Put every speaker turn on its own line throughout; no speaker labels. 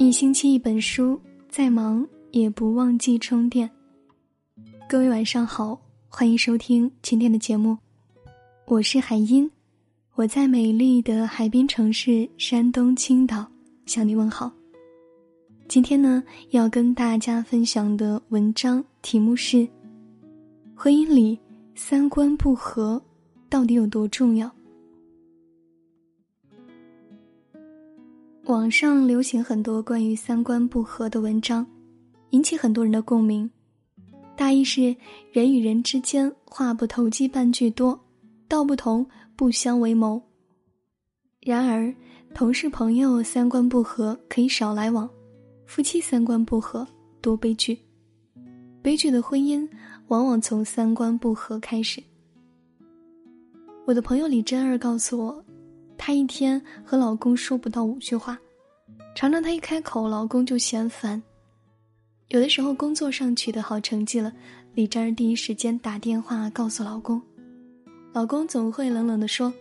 一星期一本书，再忙也不忘记充电。各位晚上好，欢迎收听今天的节目，我是海音，我在美丽的海滨城市山东青岛向你问好。今天呢，要跟大家分享的文章题目是：婚姻里三观不合到底有多重要？网上流行很多关于三观不合的文章，引起很多人的共鸣。大意是人与人之间话不投机半句多，道不同不相为谋。然而，同事朋友三观不合可以少来往，夫妻三观不合多悲剧。悲剧的婚姻往往从三观不合开始。我的朋友李真儿告诉我。她一天和老公说不到五句话，常常她一开口，老公就嫌烦。有的时候工作上取得好成绩了，李珍儿第一时间打电话告诉老公，老公总会冷冷的说：“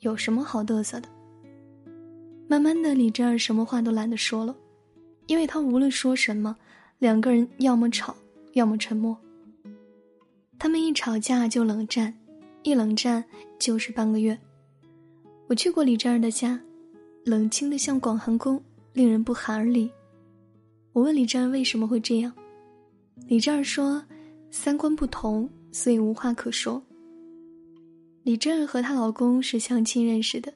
有什么好嘚瑟的？”慢慢的，李珍儿什么话都懒得说了，因为她无论说什么，两个人要么吵，要么沉默。他们一吵架就冷战，一冷战就是半个月。我去过李珍儿的家，冷清的像广寒宫，令人不寒而栗。我问李珍儿为什么会这样，李珍儿说，三观不同，所以无话可说。李珍儿和她老公是相亲认识的，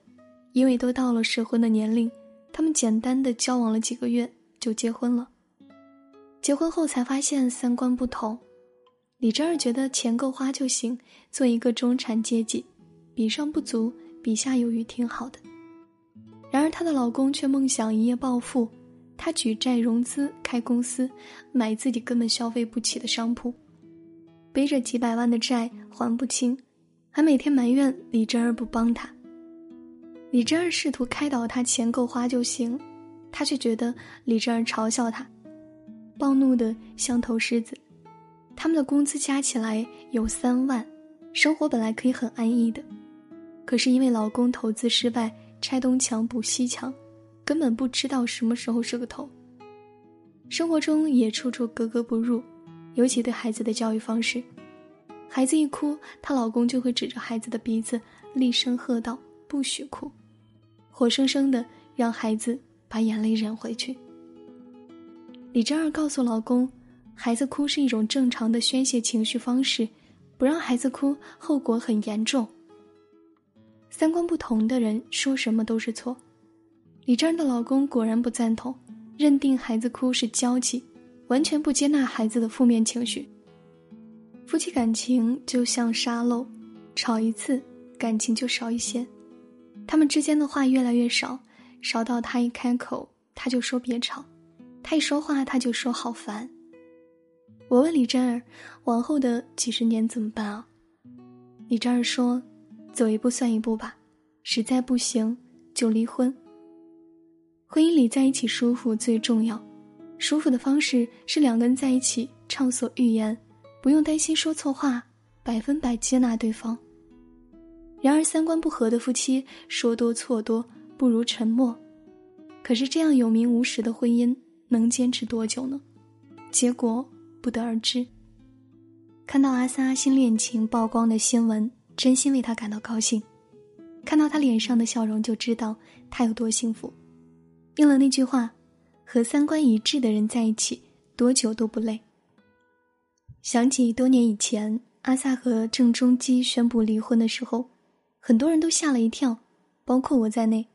因为都到了适婚的年龄，他们简单的交往了几个月就结婚了。结婚后才发现三观不同，李珍儿觉得钱够花就行，做一个中产阶级，比上不足。比下有余挺好的，然而她的老公却梦想一夜暴富，他举债融资开公司，买自己根本消费不起的商铺，背着几百万的债还不清，还每天埋怨李珍儿不帮他。李珍儿试图开导他钱够花就行，他却觉得李珍儿嘲笑他，暴怒的像头狮子。他们的工资加起来有三万，生活本来可以很安逸的。可是因为老公投资失败，拆东墙补西墙，根本不知道什么时候是个头。生活中也处处格格不入，尤其对孩子的教育方式，孩子一哭，她老公就会指着孩子的鼻子厉声喝道：“不许哭！”活生生的让孩子把眼泪忍回去。李珍儿告诉老公，孩子哭是一种正常的宣泄情绪方式，不让孩子哭，后果很严重。三观不同的人说什么都是错，李珍的老公果然不赞同，认定孩子哭是娇气，完全不接纳孩子的负面情绪。夫妻感情就像沙漏，吵一次感情就少一些，他们之间的话越来越少，少到他一开口他就说别吵，他一说话他就说好烦。我问李珍儿，往后的几十年怎么办啊？李珍儿说。走一步算一步吧，实在不行就离婚。婚姻里在一起舒服最重要，舒服的方式是两个人在一起畅所欲言，不用担心说错话，百分百接纳对方。然而三观不合的夫妻说多错多，不如沉默。可是这样有名无实的婚姻能坚持多久呢？结果不得而知。看到阿萨新恋情曝光的新闻。真心为他感到高兴，看到他脸上的笑容，就知道他有多幸福。应了那句话：“和三观一致的人在一起，多久都不累。”想起多年以前，阿萨和郑中基宣布离婚的时候，很多人都吓了一跳，包括我在内。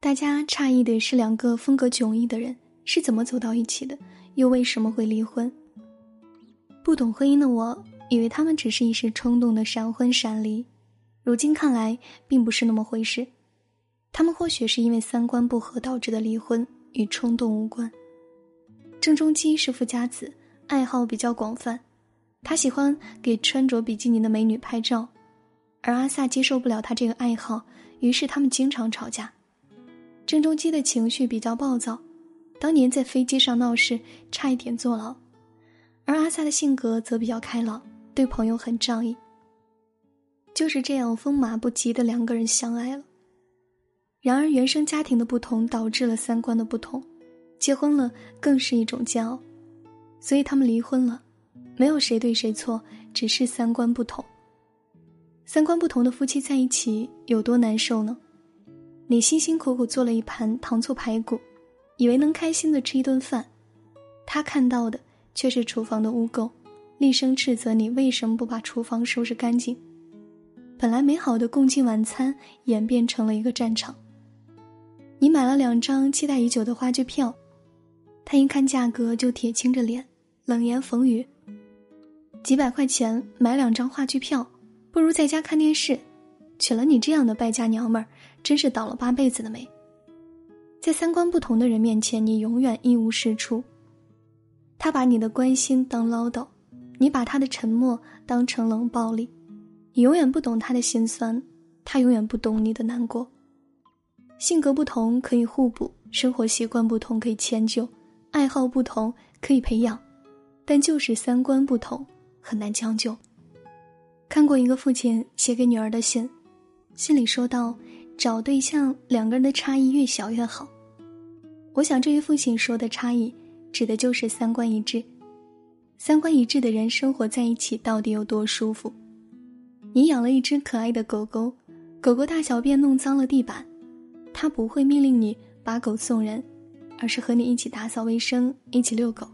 大家诧异的是，两个风格迥异的人是怎么走到一起的，又为什么会离婚？不懂婚姻的我。以为他们只是一时冲动的闪婚闪离，如今看来并不是那么回事。他们或许是因为三观不合导致的离婚，与冲动无关。郑中基是富家子，爱好比较广泛，他喜欢给穿着比基尼的美女拍照，而阿萨接受不了他这个爱好，于是他们经常吵架。郑中基的情绪比较暴躁，当年在飞机上闹事，差一点坐牢，而阿萨的性格则比较开朗。对朋友很仗义。就是这样风马不及的两个人相爱了。然而，原生家庭的不同导致了三观的不同，结婚了更是一种煎熬，所以他们离婚了。没有谁对谁错，只是三观不同。三观不同的夫妻在一起有多难受呢？你辛辛苦苦做了一盘糖醋排骨，以为能开心的吃一顿饭，他看到的却是厨房的污垢，厉声斥责你为什么不把厨房收拾干净。本来美好的共进晚餐演变成了一个战场。你买了两张期待已久的话剧票，他一看价格就铁青着脸，冷言讽语：“几百块钱买两张话剧票，不如在家看电视。娶了你这样的败家娘们儿。”真是倒了八辈子的霉。在三观不同的人面前，你永远一无是处。他把你的关心当唠叨，你把他的沉默当成冷暴力。你永远不懂他的心酸，他永远不懂你的难过。性格不同可以互补，生活习惯不同可以迁就，爱好不同可以培养，但就是三观不同很难将就。看过一个父亲写给女儿的信，信里说到。找对象，两个人的差异越小越好。我想，这位父亲说的差异，指的就是三观一致。三观一致的人生活在一起到底有多舒服？你养了一只可爱的狗狗，狗狗大小便弄脏了地板，它不会命令你把狗送人，而是和你一起打扫卫生，一起遛狗。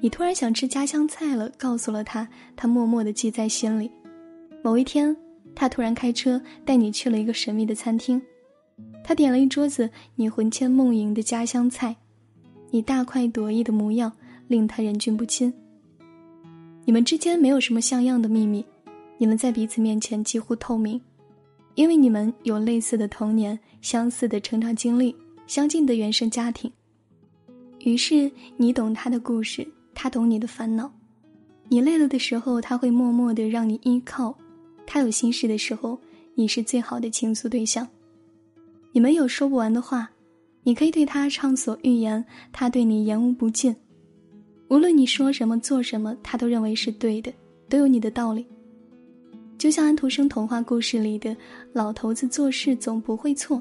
你突然想吃家乡菜了，告诉了他，他默默的记在心里。某一天。他突然开车带你去了一个神秘的餐厅，他点了一桌子你魂牵梦萦的家乡菜，你大快朵颐的模样令他忍俊不禁。你们之间没有什么像样的秘密，你们在彼此面前几乎透明，因为你们有类似的童年、相似的成长经历、相近的原生家庭。于是你懂他的故事，他懂你的烦恼。你累了的时候，他会默默的让你依靠。他有心事的时候，你是最好的倾诉对象。你们有说不完的话，你可以对他畅所欲言，他对你言无不尽。无论你说什么、做什么，他都认为是对的，都有你的道理。就像安徒生童话故事里的老头子做事总不会错。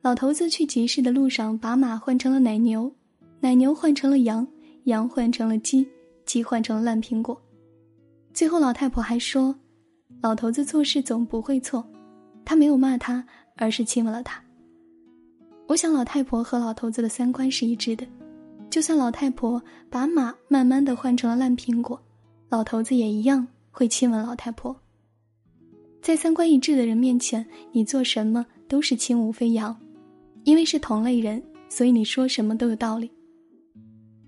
老头子去集市的路上，把马换成了奶牛，奶牛换成了羊，羊换成了鸡，鸡换成了烂苹果。最后，老太婆还说。老头子做事总不会错，他没有骂他，而是亲吻了他。我想老太婆和老头子的三观是一致的，就算老太婆把马慢慢的换成了烂苹果，老头子也一样会亲吻老太婆。在三观一致的人面前，你做什么都是轻舞飞扬，因为是同类人，所以你说什么都有道理。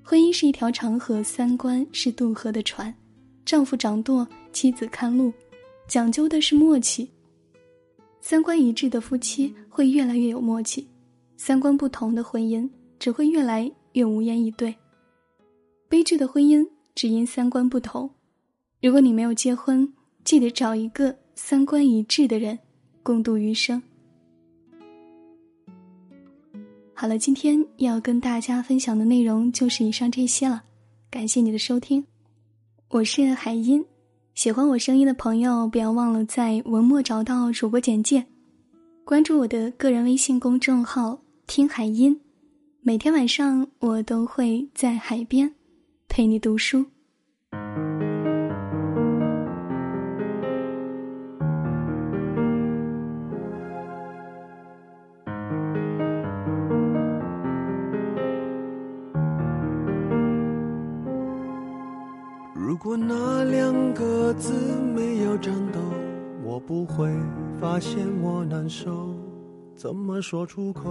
婚姻是一条长河，三观是渡河的船，丈夫掌舵，妻子看路。讲究的是默契。三观一致的夫妻会越来越有默契，三观不同的婚姻只会越来越无言以对。悲剧的婚姻只因三观不同。如果你没有结婚，记得找一个三观一致的人，共度余生。好了，今天要跟大家分享的内容就是以上这些了，感谢你的收听，我是海音。喜欢我声音的朋友，不要忘了在文末找到主播简介，关注我的个人微信公众号“听海音”，每天晚上我都会在海边陪你读书。
如果那两个字没有颤抖，我不会发现我难受。怎么说出口，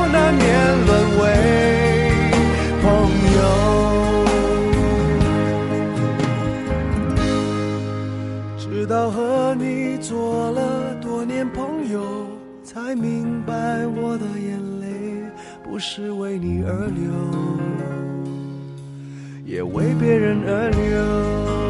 是为你而流，也为别人而流。